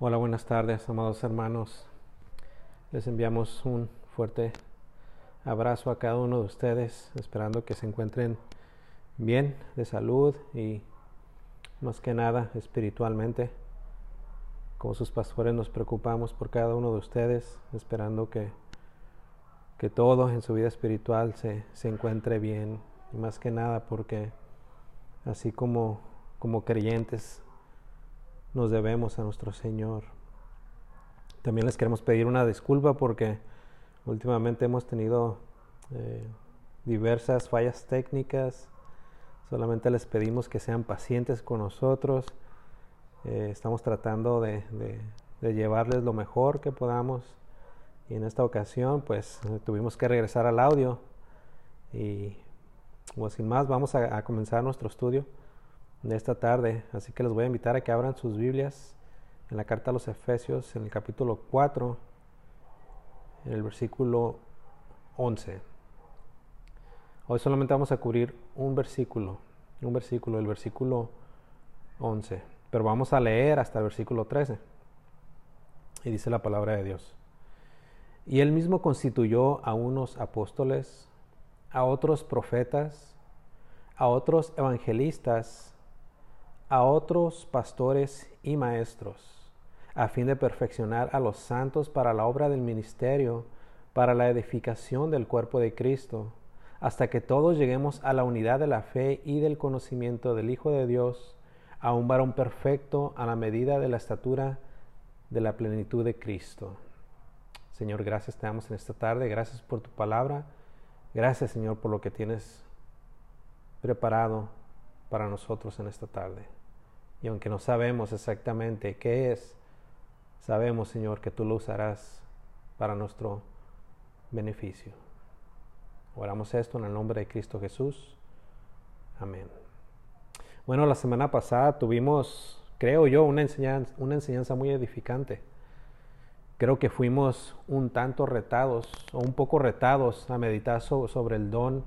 Hola, buenas tardes, amados hermanos. Les enviamos un fuerte abrazo a cada uno de ustedes, esperando que se encuentren bien de salud y más que nada espiritualmente. Como sus pastores nos preocupamos por cada uno de ustedes, esperando que, que todo en su vida espiritual se, se encuentre bien. Y más que nada porque así como, como creyentes nos debemos a nuestro Señor. También les queremos pedir una disculpa porque últimamente hemos tenido eh, diversas fallas técnicas. Solamente les pedimos que sean pacientes con nosotros. Eh, estamos tratando de, llevarles lo mejor que podamos. Y en esta ocasión, pues tuvimos que regresar al audio. Y pues, sin más, vamos a comenzar nuestro estudio de esta tarde. Así que les voy a invitar a que abran sus Biblias en la carta a los Efesios, en el capítulo 4, en el versículo 11. Hoy solamente vamos a cubrir un versículo, un versículo, el versículo 11. Pero vamos a leer hasta el versículo 13. Y dice la palabra de Dios. Y él mismo constituyó a unos apóstoles, a otros profetas, a otros evangelistas, a otros pastores y maestros, a fin de perfeccionar a los santos para la obra del ministerio, para la edificación del cuerpo de Cristo, hasta que todos lleguemos a la unidad de la fe y del conocimiento del Hijo de Dios, a un varón perfecto a la medida de la estatura de la plenitud de Cristo. Señor, gracias te damos en esta tarde, gracias por tu palabra, gracias Señor por lo que tienes preparado para nosotros en esta tarde. Y aunque no sabemos exactamente qué es, sabemos, Señor, que tú lo usarás para nuestro beneficio. Oramos esto en el nombre de Cristo Jesús. Amén. Bueno, la semana pasada tuvimos, creo yo, una enseñanza, una enseñanza muy edificante. Creo que fuimos un tanto retados o un poco retados a meditar sobre el don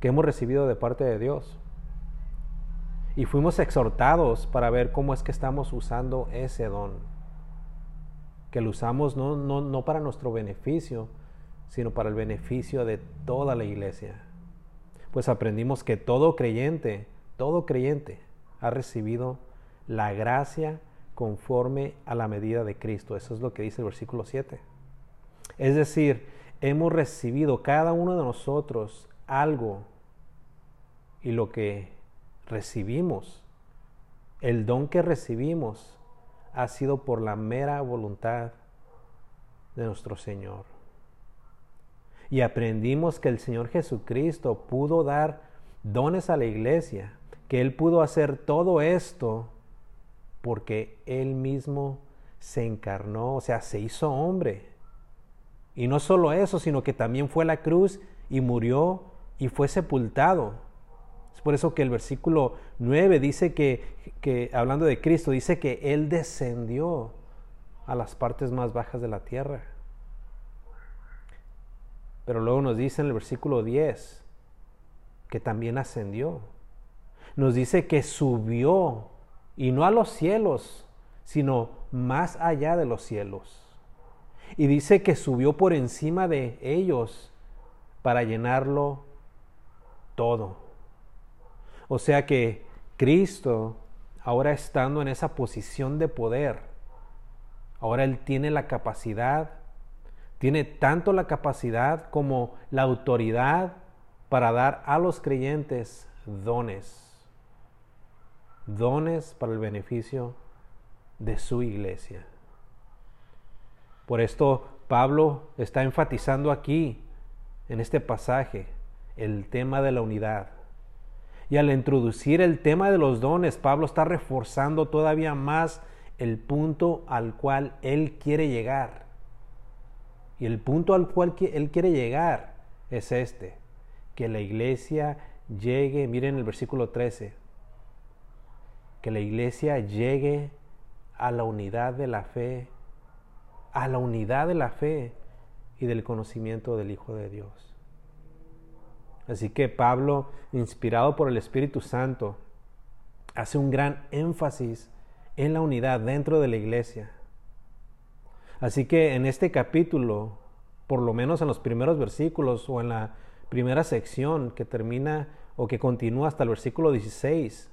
que hemos recibido de parte de Dios y fuimos exhortados para ver cómo es que estamos usando ese don. Que lo usamos no, no, no para nuestro beneficio, sino para el beneficio de toda la iglesia. Pues aprendimos que todo creyente, todo creyente ha recibido la gracia conforme a la medida de Cristo. Eso es lo que dice el versículo 7. Es decir, hemos recibido cada uno de nosotros algo y lo que recibimos, el don que recibimos, ha sido por la mera voluntad de nuestro Señor. Y aprendimos que el Señor Jesucristo pudo dar dones a la iglesia, que Él pudo hacer todo esto porque Él mismo se encarnó, o sea, se hizo hombre. Y no solo eso, sino que también fue a la cruz y murió y fue sepultado es por eso que el versículo 9 dice que, hablando de Cristo, dice que Él descendió a las partes más bajas de la tierra. Pero luego nos dice en el versículo 10 que también ascendió. Nos dice que subió, y no a los cielos, sino más allá de los cielos. Y dice que subió por encima de ellos para llenarlo todo. O sea que Cristo, ahora estando en esa posición de poder, ahora Él tiene la capacidad, tiene tanto la capacidad como la autoridad para dar a los creyentes dones, dones para el beneficio de su iglesia. Por esto Pablo está enfatizando aquí, en este pasaje, el tema de la unidad. Y al introducir el tema de los dones, Pablo está reforzando todavía más el punto al cual él quiere llegar. Y el punto al cual él quiere llegar es este, que la iglesia llegue, miren el versículo 13, que la iglesia llegue a la unidad de la fe, a la unidad de la fe y del conocimiento del Hijo de Dios. Así que Pablo, inspirado por el Espíritu Santo, hace un gran énfasis en la unidad dentro de la iglesia. Así que en este capítulo, por lo menos en los primeros versículos o en la primera sección que termina o que continúa hasta el versículo 16,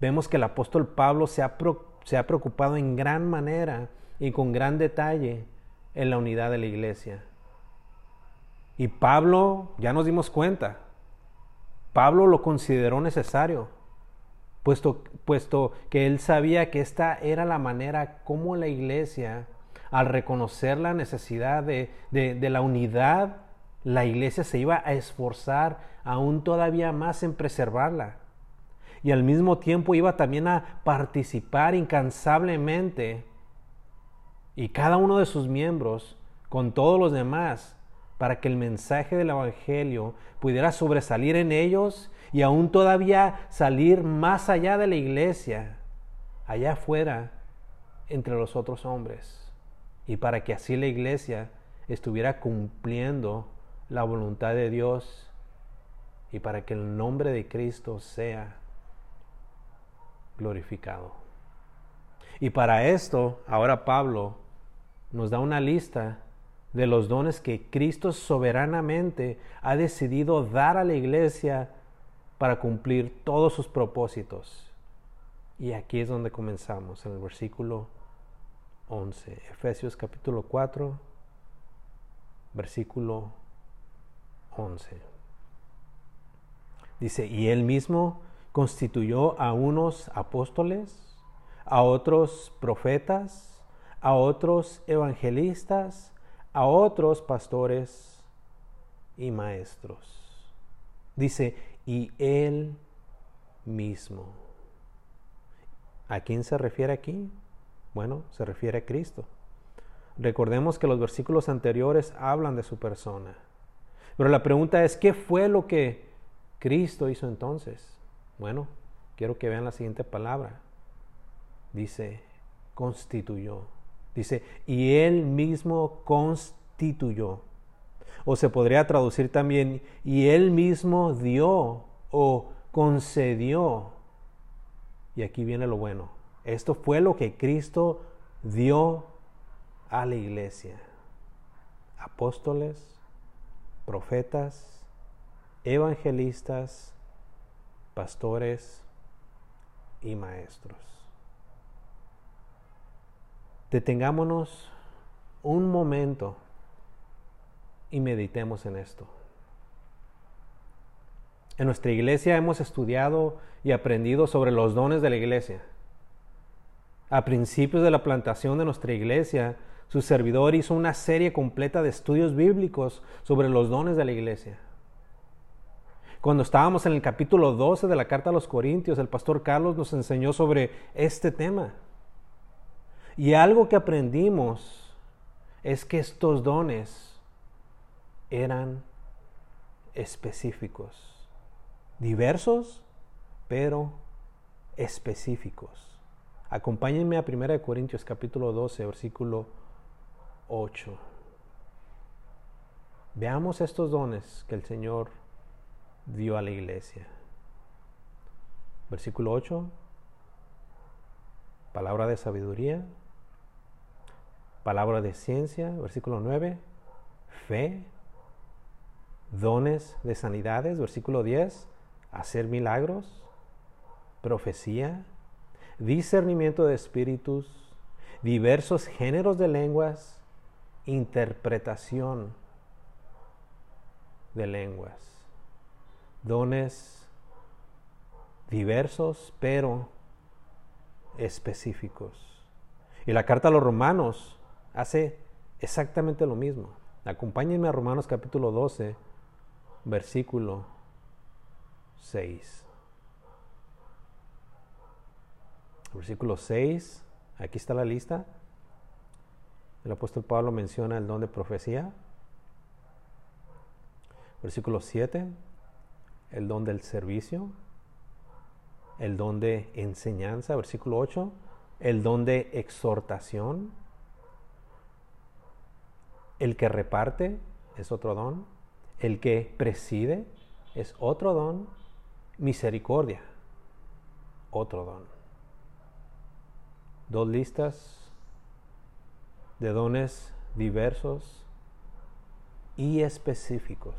vemos que el apóstol Pablo se ha, se ha preocupado en gran manera y con gran detalle en la unidad de la iglesia. Y Pablo, ya nos dimos cuenta, Pablo lo consideró necesario, puesto, puesto que él sabía que esta era la manera como la iglesia, al reconocer la necesidad de, de la unidad, la iglesia se iba a esforzar aún todavía más en preservarla. Y al mismo tiempo iba también a participar incansablemente y cada uno de sus miembros con todos los demás para que el mensaje del Evangelio pudiera sobresalir en ellos y aún todavía salir más allá de la iglesia, allá afuera, entre los otros hombres. Y para que así la iglesia estuviera cumpliendo la voluntad de Dios y para que el nombre de Cristo sea glorificado. Y para esto, ahora Pablo nos da una lista de los dones que Cristo soberanamente ha decidido dar a la iglesia para cumplir todos sus propósitos. Y aquí es donde comenzamos, en el versículo 11, Efesios capítulo 4, versículo 11. Dice, y él mismo constituyó a unos apóstoles, a otros profetas, a otros evangelistas, a otros pastores y maestros. Dice, y él mismo. ¿A quién se refiere aquí? Bueno, se refiere a Cristo. Recordemos que los versículos anteriores hablan de su persona. Pero la pregunta es, ¿qué fue lo que Cristo hizo entonces? Bueno, quiero que vean la siguiente palabra. Dice, constituyó. Dice, y él mismo constituyó. O se podría traducir también, y él mismo dio o concedió. Y aquí viene lo bueno. Esto fue lo que Cristo dio a la iglesia. Apóstoles, profetas, evangelistas, pastores y maestros detengámonos un momento y meditemos en esto. En nuestra iglesia hemos estudiado y aprendido sobre los dones de la iglesia. A principios de la plantación de nuestra iglesia, su servidor hizo una serie completa de estudios bíblicos sobre los dones de la iglesia. Cuando estábamos en el capítulo 12 de la carta a los Corintios, el pastor Carlos nos enseñó sobre este tema. Y algo que aprendimos es que estos dones eran específicos, diversos, pero específicos. Acompáñenme a 1 Corintios capítulo 12, versículo 8. Veamos estos dones que el Señor dio a la iglesia. Versículo 8. Palabra de sabiduría, palabra de ciencia, versículo 9, fe, dones de sanidades, versículo 10, hacer milagros, profecía, discernimiento de espíritus, diversos géneros de lenguas, interpretación de lenguas, dones diversos pero específicos. Y la carta a los romanos hace exactamente lo mismo. Acompáñenme a Romanos capítulo 12, versículo 6. Versículo 6, aquí está la lista. El apóstol Pablo menciona el don de profecía. Versículo 7, el don del servicio. El don de enseñanza. Versículo 8, el don de exhortación. El que reparte es otro don. El que preside es otro don. Misericordia, otro don. dos listas de dones diversos y específicos.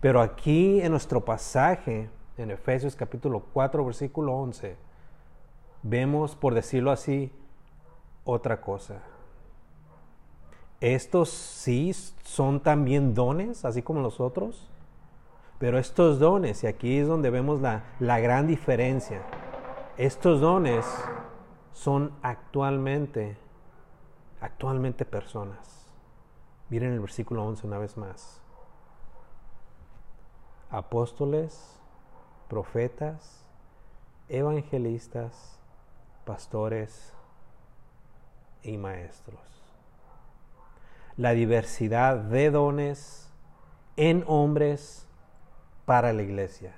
Pero aquí en nuestro pasaje, en Efesios capítulo 4, versículo 11, vemos, por decirlo así, otra cosa. Estos sí son también dones, así como los otros, pero estos dones, y aquí es donde vemos la, la gran diferencia, estos dones son actualmente, actualmente personas. Miren el versículo 11 una vez más. Apóstoles, profetas, evangelistas, pastores y maestros. La diversidad de dones en hombres para la iglesia.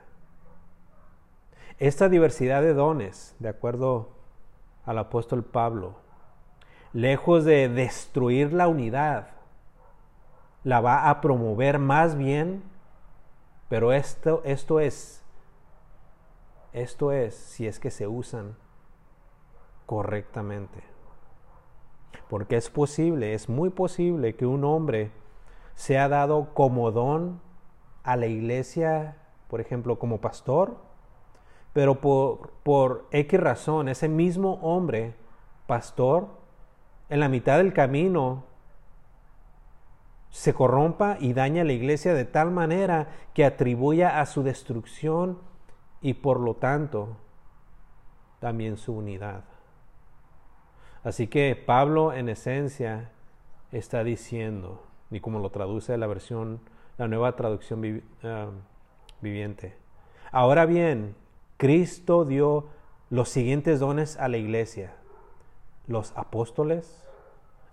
Esta diversidad de dones, de acuerdo al apóstol Pablo, lejos de destruir la unidad, la va a promover más bien, pero esto, esto es, esto es si es que se usan correctamente. Porque es posible, es muy posible que un hombre sea dado como don a la iglesia, por ejemplo, como pastor, pero por, X razón, ese mismo hombre, pastor, en la mitad del camino se corrompa y daña a la iglesia de tal manera que atribuya a su destrucción y por lo tanto también su unidad. Así que Pablo en esencia está diciendo, y como lo traduce la versión, la nueva traducción ah, viviente. Ahora bien, Cristo dio los siguientes dones a la iglesia. Los apóstoles,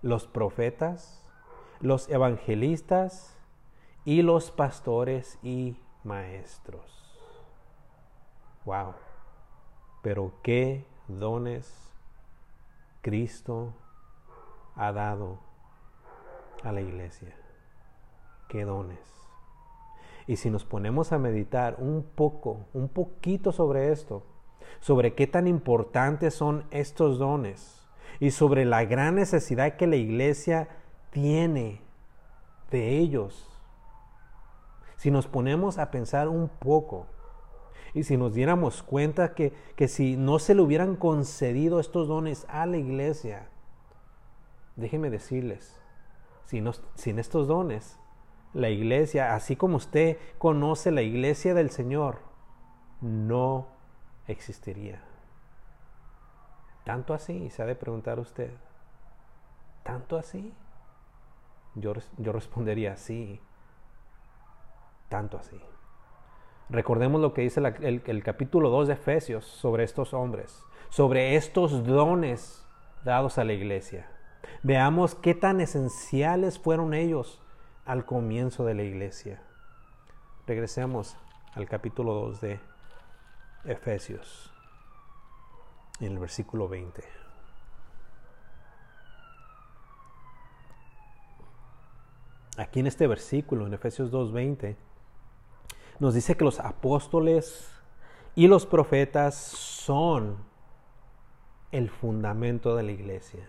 los profetas, los evangelistas y los pastores y maestros. Wow. Pero qué dones Cristo ha dado a la iglesia. Qué dones. Y si nos ponemos a meditar un poco, un poquito sobre esto, sobre qué tan importantes son estos dones y sobre la gran necesidad que la iglesia tiene de ellos. Si nos ponemos a pensar un poco, y si nos diéramos cuenta que, si no se le hubieran concedido estos dones a la iglesia, déjenme decirles, sin estos dones, la iglesia, así como usted conoce la iglesia del Señor, no existiría. Tanto así, se ha de preguntar usted. ¿Tanto así? Yo, yo respondería sí. Tanto así. Recordemos lo que dice el, capítulo 2 de Efesios sobre estos hombres, sobre estos dones dados a la iglesia. Veamos qué tan esenciales fueron ellos al comienzo de la iglesia. Regresemos al capítulo 2 de Efesios, en el versículo 20. Aquí en este versículo, en Efesios 2.20, nos dice que los apóstoles y los profetas son el fundamento de la iglesia.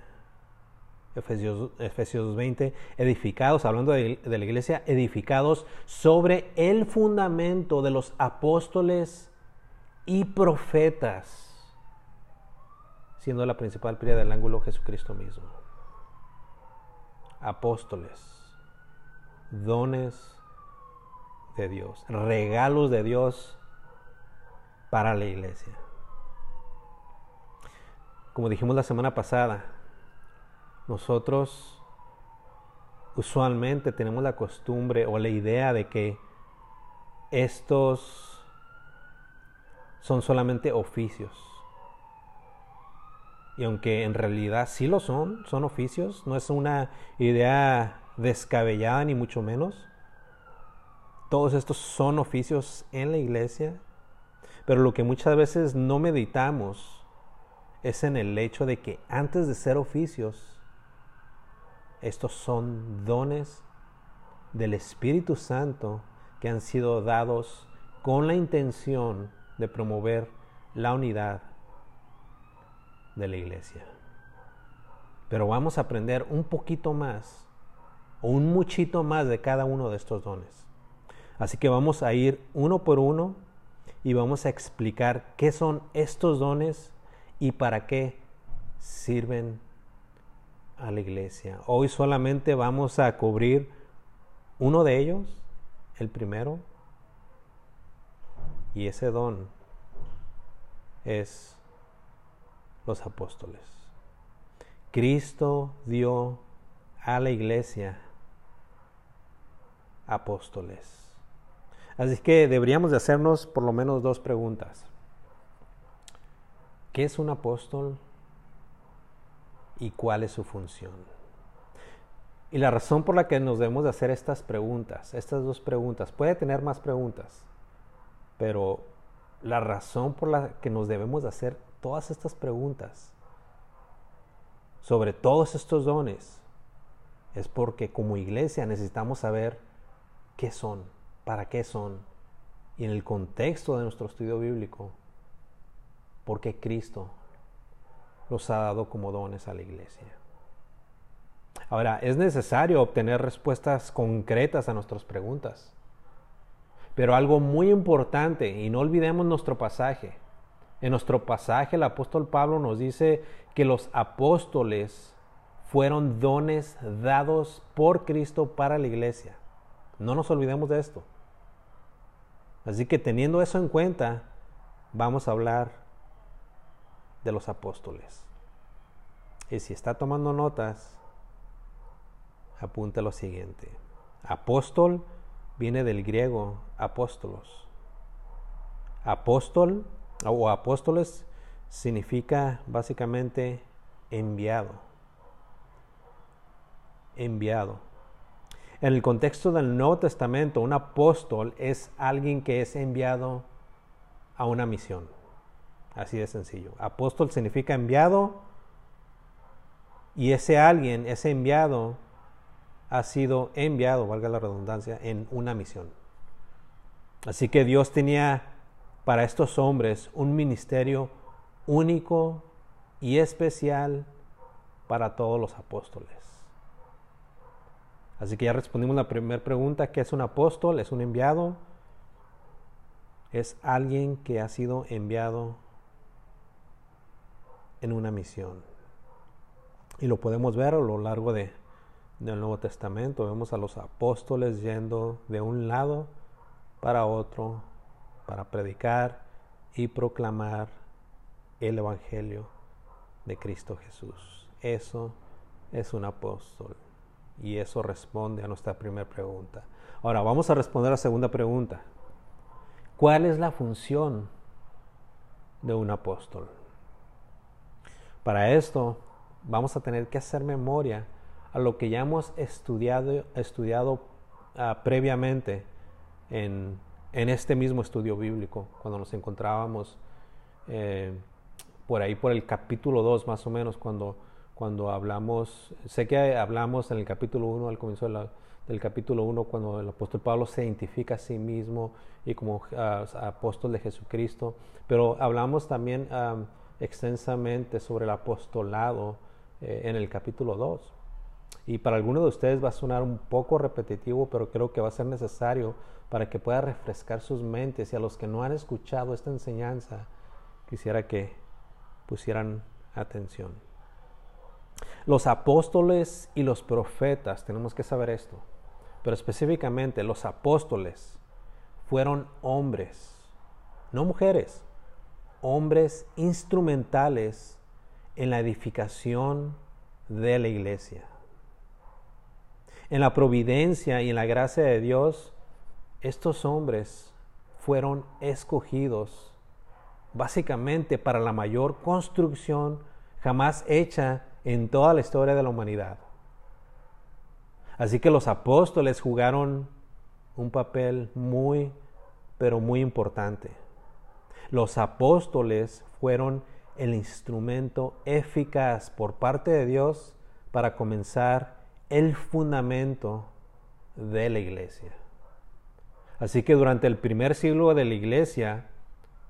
Efesios, Efesios 20, edificados, hablando de, la iglesia, edificados sobre el fundamento de los apóstoles y profetas, siendo la principal piedra del ángulo Jesucristo mismo. Apóstoles, dones de Dios, regalos de Dios para la iglesia. Como dijimos la semana pasada, nosotros usualmente tenemos la costumbre o la idea de que estos son solamente oficios. Y aunque en realidad sí lo son, son oficios, no es una idea descabellada ni mucho menos. Todos estos son oficios en la iglesia, pero lo que muchas veces no meditamos es en el hecho de que antes de ser oficios, estos son dones del Espíritu Santo que han sido dados con la intención de promover la unidad de la iglesia. Pero vamos a aprender un poquito más o un muchito más de cada uno de estos dones. Así que vamos a ir uno por uno y vamos a explicar qué son estos dones y para qué sirven a la iglesia. Hoy solamente vamos a cubrir uno de ellos, el primero, y ese don es los apóstoles. Cristo dio a la iglesia apóstoles. Así que deberíamos de hacernos por lo menos dos preguntas. ¿Qué es un apóstol y cuál es su función? Y la razón por la que nos debemos de hacer estas preguntas, estas dos preguntas, puede tener más preguntas, pero la razón por la que nos debemos de hacer todas estas preguntas sobre todos estos dones es porque como iglesia necesitamos saber qué son, para qué son, y en el contexto de nuestro estudio bíblico, por qué Cristo los ha dado como dones a la iglesia. Ahora, es necesario obtener respuestas concretas a nuestras preguntas. Pero algo muy importante, y no olvidemos nuestro pasaje. En nuestro pasaje el apóstol Pablo nos dice que los apóstoles fueron dones dados por Cristo para la iglesia. No nos olvidemos de esto. Así que teniendo eso en cuenta, vamos a hablar de los apóstoles. Y si está tomando notas, apunte lo siguiente. Apóstol viene del griego apóstolos. Apóstol o apóstoles significa básicamente enviado. Enviado. En el contexto del Nuevo Testamento, un apóstol es alguien que es enviado a una misión. Así de sencillo. Apóstol significa enviado y ese alguien, ese enviado, ha sido enviado, valga la redundancia, en una misión. Así que Dios tenía para estos hombres un ministerio único y especial para todos los apóstoles. Así que ya respondimos la primera pregunta, ¿qué es un apóstol? ¿Es un enviado? Es alguien que ha sido enviado en una misión. Y lo podemos ver a lo largo de, del Nuevo Testamento. Vemos a los apóstoles yendo de un lado para otro para predicar y proclamar el Evangelio de Cristo Jesús. Eso es un apóstol. Y eso responde a nuestra primera pregunta. Ahora vamos a responder a la segunda pregunta. ¿Cuál es la función de un apóstol? Para esto vamos a tener que hacer memoria a lo que ya hemos estudiado, estudiado ah, previamente en, en, este mismo estudio bíblico, cuando nos encontrábamos eh, por ahí por el capítulo 2 más o menos, cuando cuando hablamos, sé que hablamos en el capítulo 1, al comienzo del capítulo 1, cuando el apóstol Pablo se identifica a sí mismo y como ah, apóstol de Jesucristo, pero hablamos también extensamente sobre el apostolado eh, en el capítulo 2. Y para algunos de ustedes va a sonar un poco repetitivo, pero creo que va a ser necesario para que pueda refrescar sus mentes y a los que no han escuchado esta enseñanza, quisiera que pusieran atención. Los apóstoles y los profetas, tenemos que saber esto, pero específicamente los apóstoles fueron hombres, no mujeres, hombres instrumentales en la edificación de la iglesia. En la providencia y en la gracia de Dios, estos hombres fueron escogidos básicamente para la mayor construcción jamás hecha en toda la historia de la humanidad. Así que los apóstoles jugaron un papel muy, pero muy importante. Los apóstoles fueron el instrumento eficaz por parte de Dios para comenzar el fundamento de la iglesia. Así que durante el primer siglo de la iglesia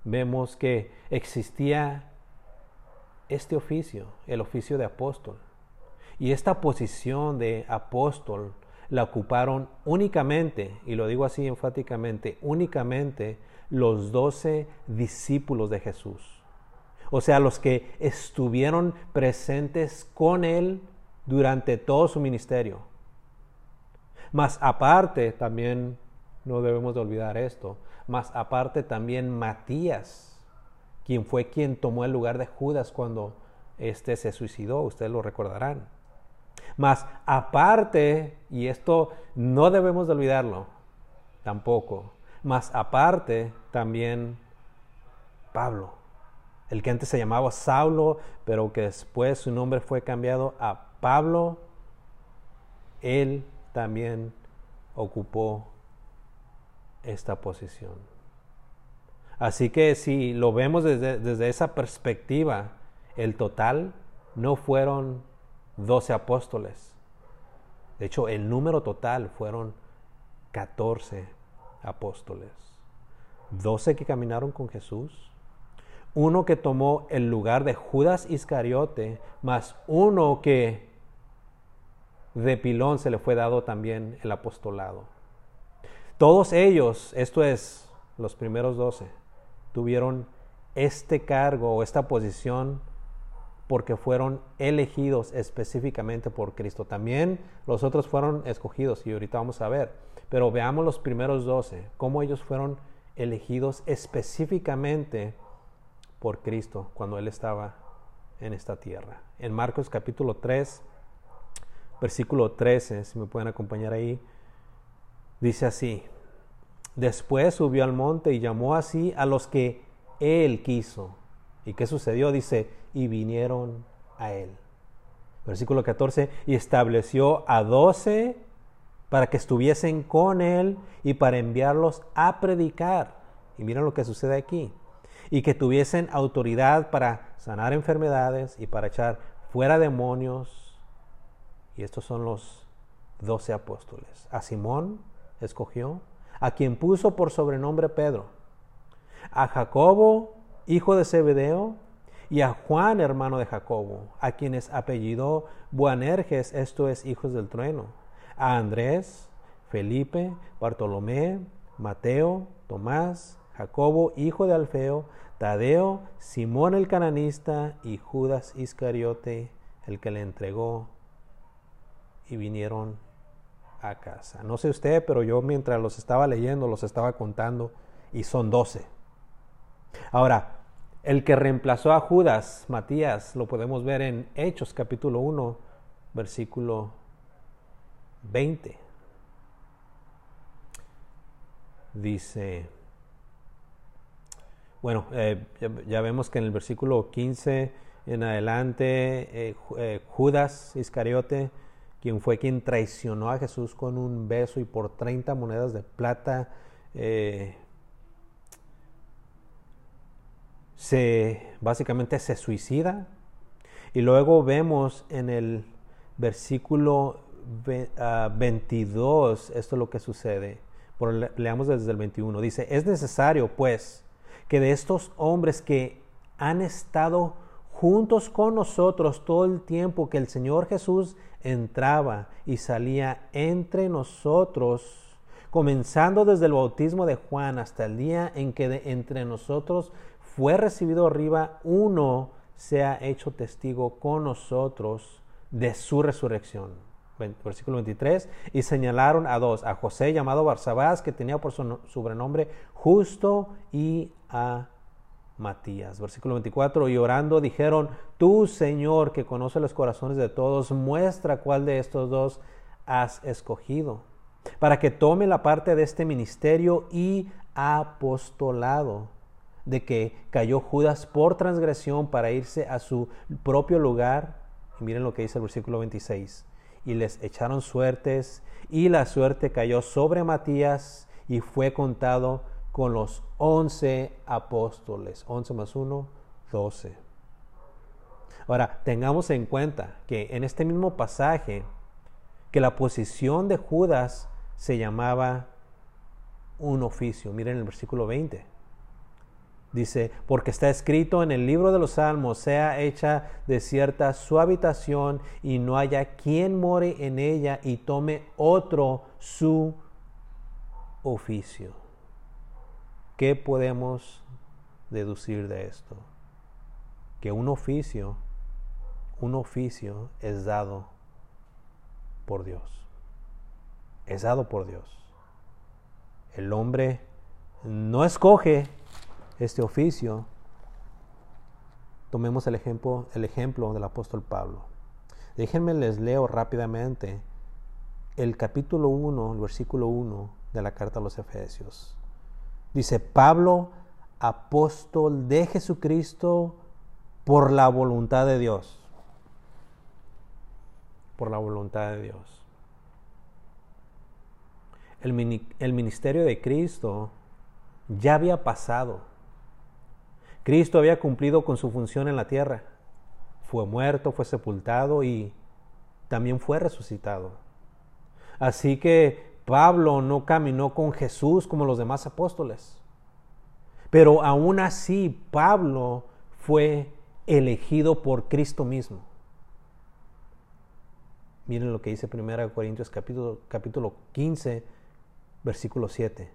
vemos que existía este oficio, el oficio de apóstol. Y esta posición de apóstol la ocuparon únicamente, y lo digo así enfáticamente, únicamente los doce discípulos de Jesús. O sea, los que estuvieron presentes con Él durante todo su ministerio. Más aparte, también no debemos de olvidar esto, más aparte también Matías, quien fue quien tomó el lugar de Judas cuando éste se suicidó, ustedes lo recordarán. Más aparte, y esto no debemos de olvidarlo tampoco, más aparte también Pablo, el que antes se llamaba Saulo, pero que después su nombre fue cambiado a Pablo, él también ocupó esta posición. Así que si lo vemos desde, desde esa perspectiva, el total no fueron 12 apóstoles. De hecho, el número total fueron 14 apóstoles. 12 que caminaron con Jesús, uno que tomó el lugar de Judas Iscariote, más uno que de pilón se le fue dado también el apostolado. Todos ellos, esto es, los primeros 12, tuvieron este cargo o esta posición porque fueron elegidos específicamente por Cristo. También los otros fueron escogidos y ahorita vamos a ver. Pero veamos los primeros doce, cómo ellos fueron elegidos específicamente por Cristo cuando Él estaba en esta tierra. En Marcos capítulo 3, versículo 13, si me pueden acompañar ahí, dice así, después subió al monte y llamó así a los que Él quiso. ¿Y qué sucedió? Dice, y vinieron a él. Versículo 14, y estableció a doce para que estuviesen con él y para enviarlos a predicar. Y miren lo que sucede aquí. Y que tuviesen autoridad para sanar enfermedades y para echar fuera demonios. Y estos son los doce apóstoles. A Simón escogió, a quien puso por sobrenombre Pedro, a Jacobo, hijo de Zebedeo, y a Juan, hermano de Jacobo, a quienes apellidó Buanerges, esto es, hijos del trueno, a Andrés, Felipe, Bartolomé, Mateo, Tomás, Jacobo, hijo de Alfeo, Tadeo, Simón el cananista y Judas Iscariote, el que le entregó, y vinieron a casa. No sé usted, pero yo mientras los estaba leyendo, los estaba contando, y son doce. Ahora, el que reemplazó a Judas, Matías, lo podemos ver en Hechos capítulo 1, versículo 20. Dice, bueno, eh, ya, vemos que en el versículo 15 en adelante, eh, eh, Judas Iscariote, quien fue quien traicionó a Jesús con un beso y por 30 monedas de plata, se básicamente se suicida. Y luego vemos en el versículo 22, ah, esto es lo que sucede. leamos desde el 21. Dice, es necesario pues que de estos hombres que han estado juntos con nosotros todo el tiempo que el Señor Jesús entraba y salía entre nosotros, comenzando desde el bautismo de Juan hasta el día en que de entre nosotros fue recibido arriba, uno se ha hecho testigo con nosotros de su resurrección. Versículo 23, y señalaron a dos, a José llamado Barsabás, que tenía por su sobrenombre justo, y a Matías. Versículo 24, y orando dijeron, tú Señor, que conoce los corazones de todos, muestra cuál de estos dos has escogido, para que tome la parte de este ministerio y apostolado de que cayó Judas por transgresión para irse a su propio lugar. Y miren lo que dice el versículo 26. Y les echaron suertes y la suerte cayó sobre Matías y fue contado con los once apóstoles. Once más uno, doce. Ahora, tengamos en cuenta que en este mismo pasaje, que la posición de Judas se llamaba un oficio. Miren el versículo 20 Dice, porque está escrito en el libro de los Salmos, sea hecha desierta su habitación y no haya quien more en ella y tome otro su oficio. ¿Qué podemos deducir de esto? Que un oficio, un oficio es dado por Dios. Es dado por Dios. El hombre no escoge este oficio, tomemos el ejemplo, el ejemplo del apóstol Pablo. Déjenme les leo rápidamente el capítulo 1, el versículo 1 de la carta a los Efesios. Dice, Pablo, apóstol de Jesucristo por la voluntad de Dios. Por la voluntad de Dios. El, el ministerio de Cristo ya había pasado Cristo había cumplido con su función en la tierra. Fue muerto, fue sepultado y también fue resucitado. Así que Pablo no caminó con Jesús como los demás apóstoles. Pero aún así Pablo fue elegido por Cristo mismo. Miren lo que dice 1 Corintios capítulo, capítulo 15, versículo 7.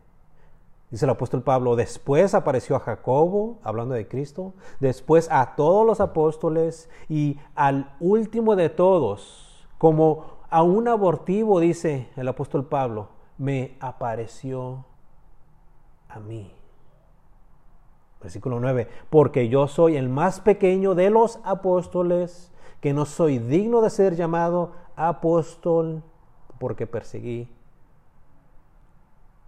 Dice el apóstol Pablo, después apareció a Jacobo, hablando de Cristo, después a todos los apóstoles y al último de todos, como a un abortivo, dice el apóstol Pablo, me apareció a mí. Versículo 9, porque yo soy el más pequeño de los apóstoles, que no soy digno de ser llamado apóstol, porque perseguí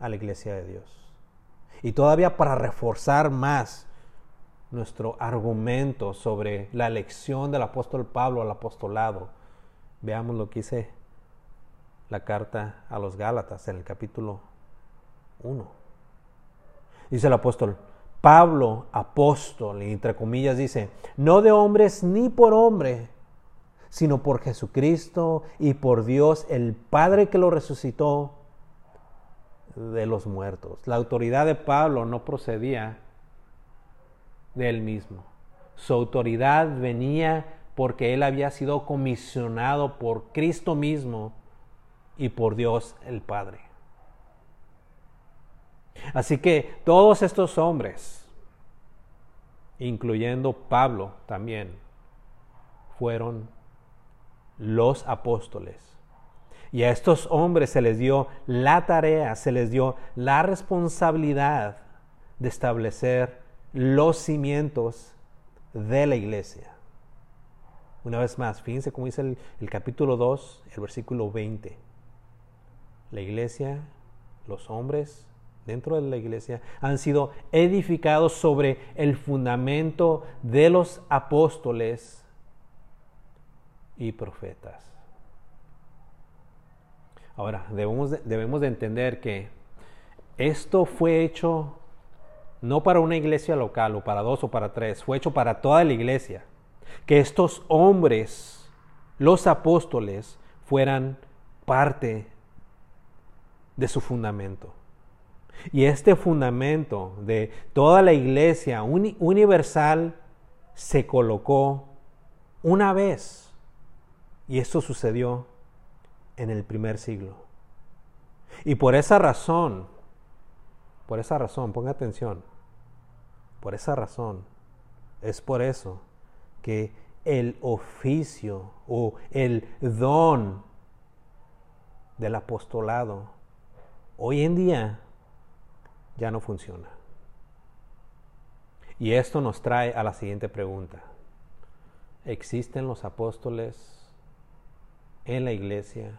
a la iglesia de Dios. Y todavía para reforzar más nuestro argumento sobre la elección del apóstol Pablo al apostolado, veamos lo que dice la carta a los Gálatas en el capítulo 1. Dice el apóstol, Pablo, apóstol, entre comillas dice, no de hombres ni por hombre, sino por Jesucristo y por Dios, el Padre que lo resucitó de los muertos. La autoridad de Pablo no procedía de él mismo. Su autoridad venía porque él había sido comisionado por Cristo mismo y por Dios el Padre. Así que todos estos hombres, incluyendo Pablo también, fueron los apóstoles y a estos hombres se les dio la tarea, se les dio la responsabilidad de establecer los cimientos de la iglesia. Una vez más, fíjense cómo dice el, capítulo 2, el versículo 20. La iglesia, los hombres dentro de la iglesia han sido edificados sobre el fundamento de los apóstoles y profetas. Ahora, debemos de, debemos de entender que esto fue hecho no para una iglesia local o para dos o para tres, fue hecho para toda la iglesia. Que estos hombres, los apóstoles, fueran parte de su fundamento. Y este fundamento de toda la iglesia universal se colocó una vez. Y esto sucedió en el primer siglo. Y por esa razón, por esa razón, ponga atención, por esa razón, es por eso que el oficio o el don del apostolado hoy en día ya no funciona. Y esto nos trae a la siguiente pregunta. ¿Existen los apóstoles en la iglesia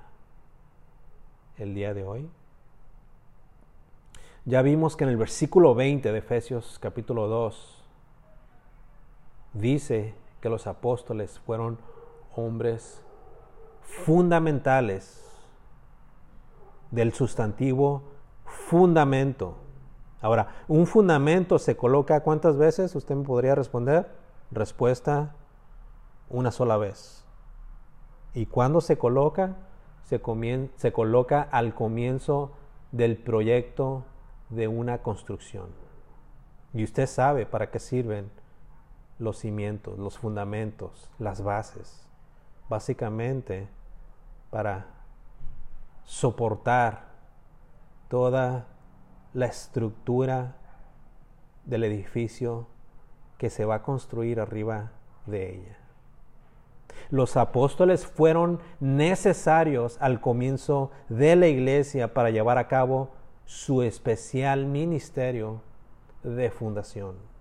el día de hoy? Ya vimos que en el versículo 20 de Efesios capítulo 2 dice que los apóstoles fueron hombres fundamentales del sustantivo fundamento. Ahora, un fundamento se coloca cuántas veces? Usted me podría responder. Respuesta, una sola vez. ¿Y cuándo se coloca? se, coloca al comienzo del proyecto de una construcción. Y usted sabe para qué sirven los cimientos, los fundamentos, las bases. Básicamente para soportar toda la estructura del edificio que se va a construir arriba de ella. Los apóstoles fueron necesarios al comienzo de la iglesia para llevar a cabo su especial ministerio de fundación.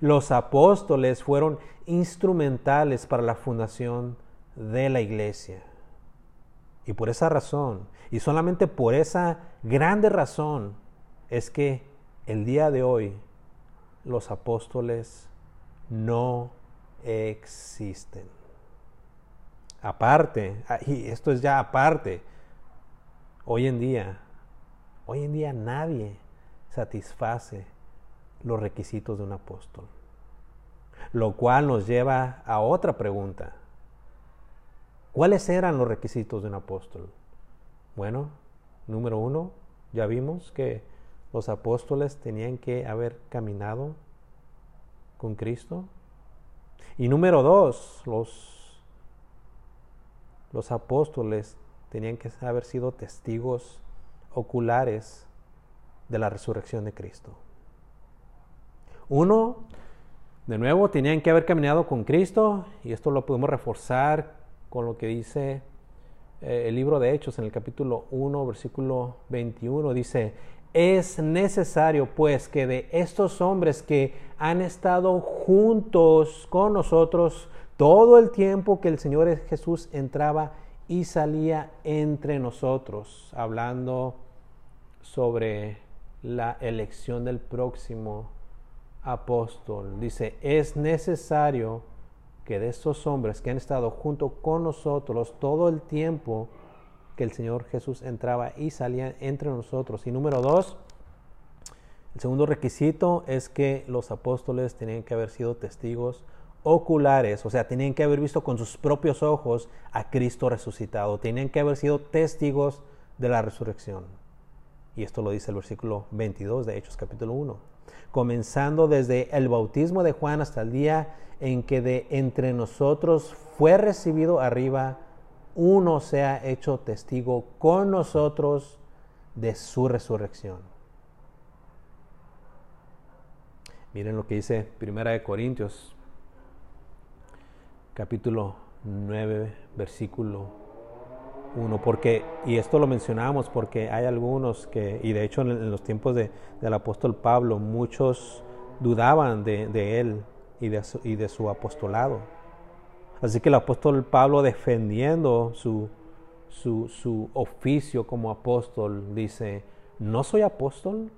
Los apóstoles fueron instrumentales para la fundación de la iglesia. Y por esa razón, y solamente por esa grande razón, es que el día de hoy los apóstoles no existen. Aparte, y esto es ya aparte, hoy en día, hoy en día nadie satisface los requisitos de un apóstol. Lo cual nos lleva a otra pregunta. ¿Cuáles eran los requisitos de un apóstol? Bueno, número uno, ya vimos que los apóstoles tenían que haber caminado con Cristo. Y número dos, los, los apóstoles tenían que haber sido testigos oculares de la resurrección de Cristo. Uno, de nuevo, tenían que haber caminado con Cristo y esto lo podemos reforzar con lo que dice eh, el libro de Hechos en el capítulo 1, versículo 21. Dice, es necesario pues que de estos hombres que han estado juntos con nosotros todo el tiempo que el Señor Jesús entraba y salía entre nosotros, hablando sobre la elección del próximo apóstol. Dice, es necesario que de estos hombres que han estado junto con nosotros todo el tiempo que el Señor Jesús entraba y salía entre nosotros. Y número dos, el segundo requisito es que los apóstoles tenían que haber sido testigos oculares, o sea, tenían que haber visto con sus propios ojos a Cristo resucitado, tenían que haber sido testigos de la resurrección. Y esto lo dice el versículo 22 de Hechos capítulo 1 comenzando desde el bautismo de Juan hasta el día en que de entre nosotros fue recibido arriba, uno sea hecho testigo con nosotros de su resurrección. Miren lo que dice Primera de Corintios, capítulo 9, versículo uno, porque, y esto lo mencionamos porque hay algunos que, y de hecho en, los tiempos de, del apóstol Pablo, muchos dudaban de, él y de, su, y de su apostolado. Así que el apóstol Pablo defendiendo su, su, su oficio como apóstol dice, no soy apóstol,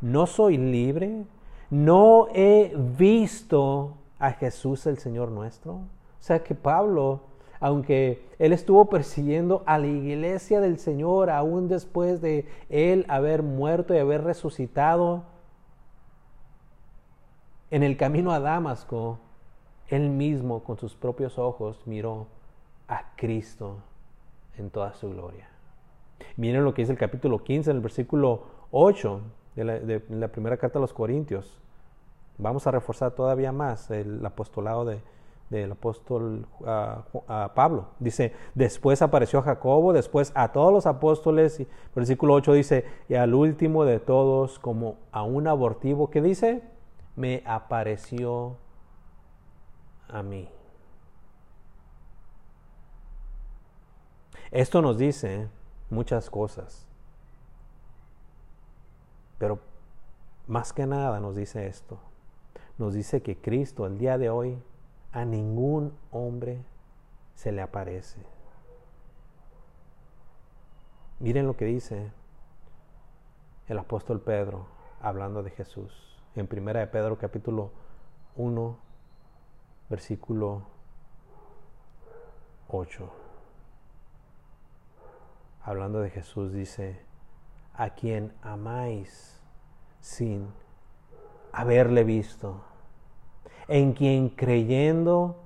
no soy libre, no he visto a Jesús el Señor nuestro. O sea que Pablo aunque él estuvo persiguiendo a la iglesia del Señor aún después de él haber muerto y haber resucitado, en el camino a Damasco, él mismo con sus propios ojos miró a Cristo en toda su gloria. Miren lo que dice el capítulo 15, en el versículo 8 de la, de la primera carta a los Corintios. Vamos a reforzar todavía más el apostolado de, del apóstol ah, ah, Pablo. Dice, después apareció a Jacobo, después a todos los apóstoles, y versículo 8 dice, y al último de todos, como a un abortivo, que dice, me apareció a mí. Esto nos dice muchas cosas, pero más que nada nos dice esto. Nos dice que Cristo el día de hoy a ningún hombre se le aparece. Miren lo que dice el apóstol Pedro hablando de Jesús. En primera de Pedro capítulo 1 versículo 8. Hablando de Jesús dice, a quien amáis sin haberle visto en quien creyendo,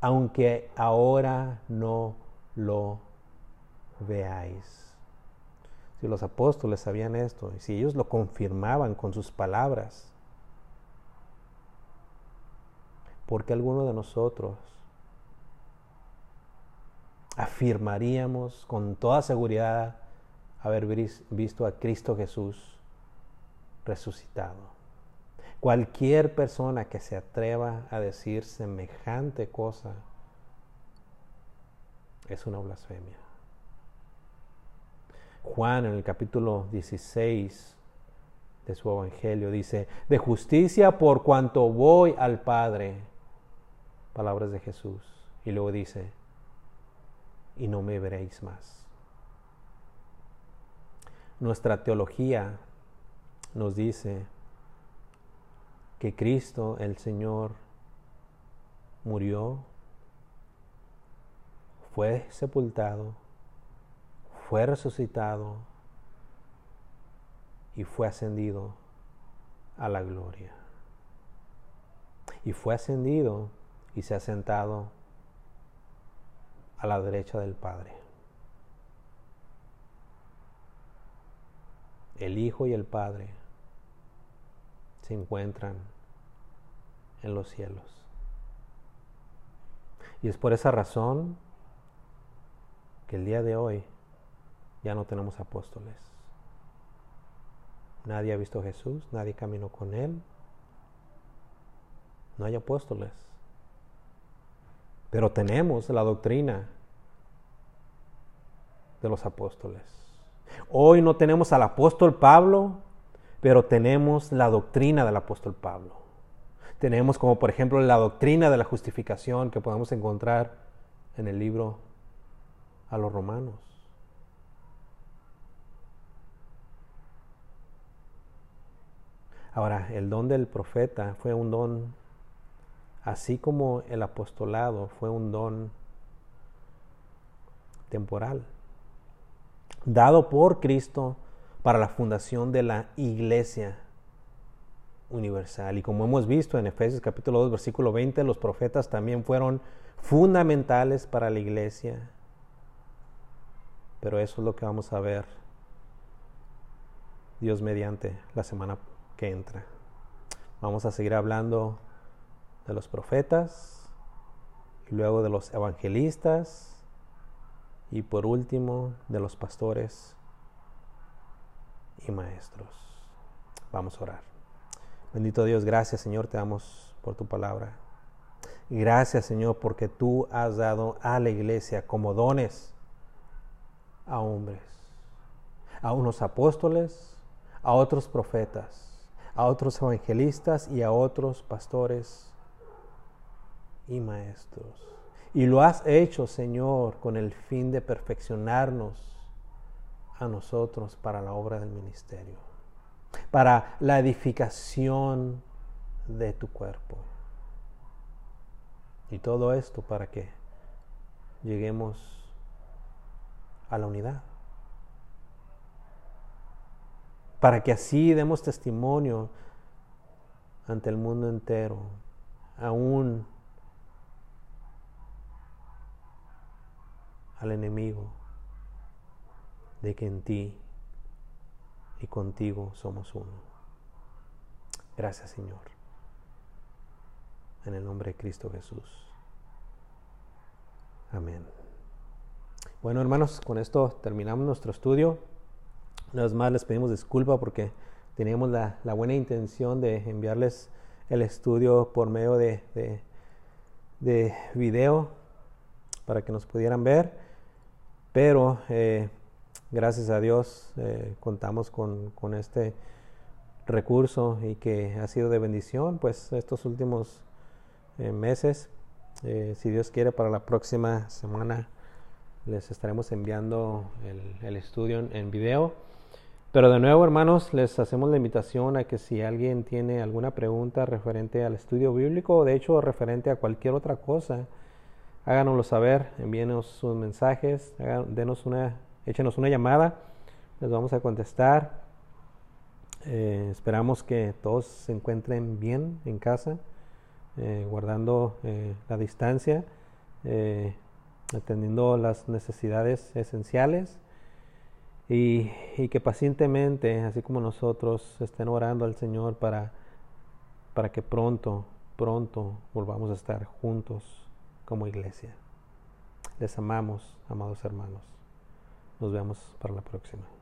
aunque ahora no lo veáis. Si los apóstoles sabían esto, y si ellos lo confirmaban con sus palabras, porque alguno de nosotros afirmaríamos con toda seguridad haber visto a Cristo Jesús resucitado. Cualquier persona que se atreva a decir semejante cosa es una blasfemia. Juan en el capítulo 16 de su evangelio dice, de justicia por cuanto voy al Padre. Palabras de Jesús. Y luego dice, y no me veréis más. Nuestra teología nos dice que Cristo el Señor murió, fue sepultado, fue resucitado y fue ascendido a la gloria. Y fue ascendido y se ha sentado a la derecha del Padre. El Hijo y el Padre se encuentran en los cielos. Y es por esa razón que el día de hoy ya no tenemos apóstoles. Nadie ha visto a Jesús, nadie caminó con Él. No hay apóstoles. Pero tenemos la doctrina de los apóstoles. Hoy no tenemos al apóstol Pablo, pero tenemos la doctrina del apóstol Pablo. Tenemos como por ejemplo la doctrina de la justificación que podemos encontrar en el libro a los romanos. Ahora, el don del profeta fue un don, así como el apostolado fue un don temporal, dado por Cristo para la fundación de la iglesia universal. Y como hemos visto en Efesios capítulo 2, versículo 20, los profetas también fueron fundamentales para la iglesia. Pero eso es lo que vamos a ver Dios mediante la semana que entra. Vamos a seguir hablando de los profetas y luego de los evangelistas y por último de los pastores y maestros. Vamos a orar. Bendito Dios, gracias Señor, te damos por tu palabra. Gracias Señor porque tú has dado a la iglesia como dones a hombres, a unos apóstoles, a otros profetas, a otros evangelistas y a otros pastores y maestros. Y lo has hecho, Señor, con el fin de perfeccionarnos a nosotros para la obra del ministerio para la edificación de tu cuerpo. Y todo esto para que lleguemos a la unidad. Para que así demos testimonio ante el mundo entero, aún al enemigo, de que en ti y contigo somos uno. Gracias Señor. En el nombre de Cristo Jesús. Amén. Bueno hermanos, con esto terminamos nuestro estudio. Una vez más les pedimos disculpa porque teníamos la, buena intención de enviarles el estudio por medio de, de, de video para que nos pudieran ver. Pero eh, gracias a Dios eh, contamos con, este recurso y que ha sido de bendición pues estos últimos eh, meses. Eh, si Dios quiere para la próxima semana les estaremos enviando el, estudio en, video. Pero de nuevo hermanos les hacemos la invitación a que si alguien tiene alguna pregunta referente al estudio bíblico de hecho referente a cualquier otra cosa, háganoslo saber, envíenos sus mensajes, denos una échenos una llamada, les vamos a contestar. Eh, esperamos que todos se encuentren bien en casa, eh, guardando eh, la distancia, atendiendo las necesidades esenciales y, y, que pacientemente, así como nosotros, estén orando al Señor para, para que pronto pronto volvamos a estar juntos como iglesia. Les amamos, amados hermanos. Nos vemos para la próxima.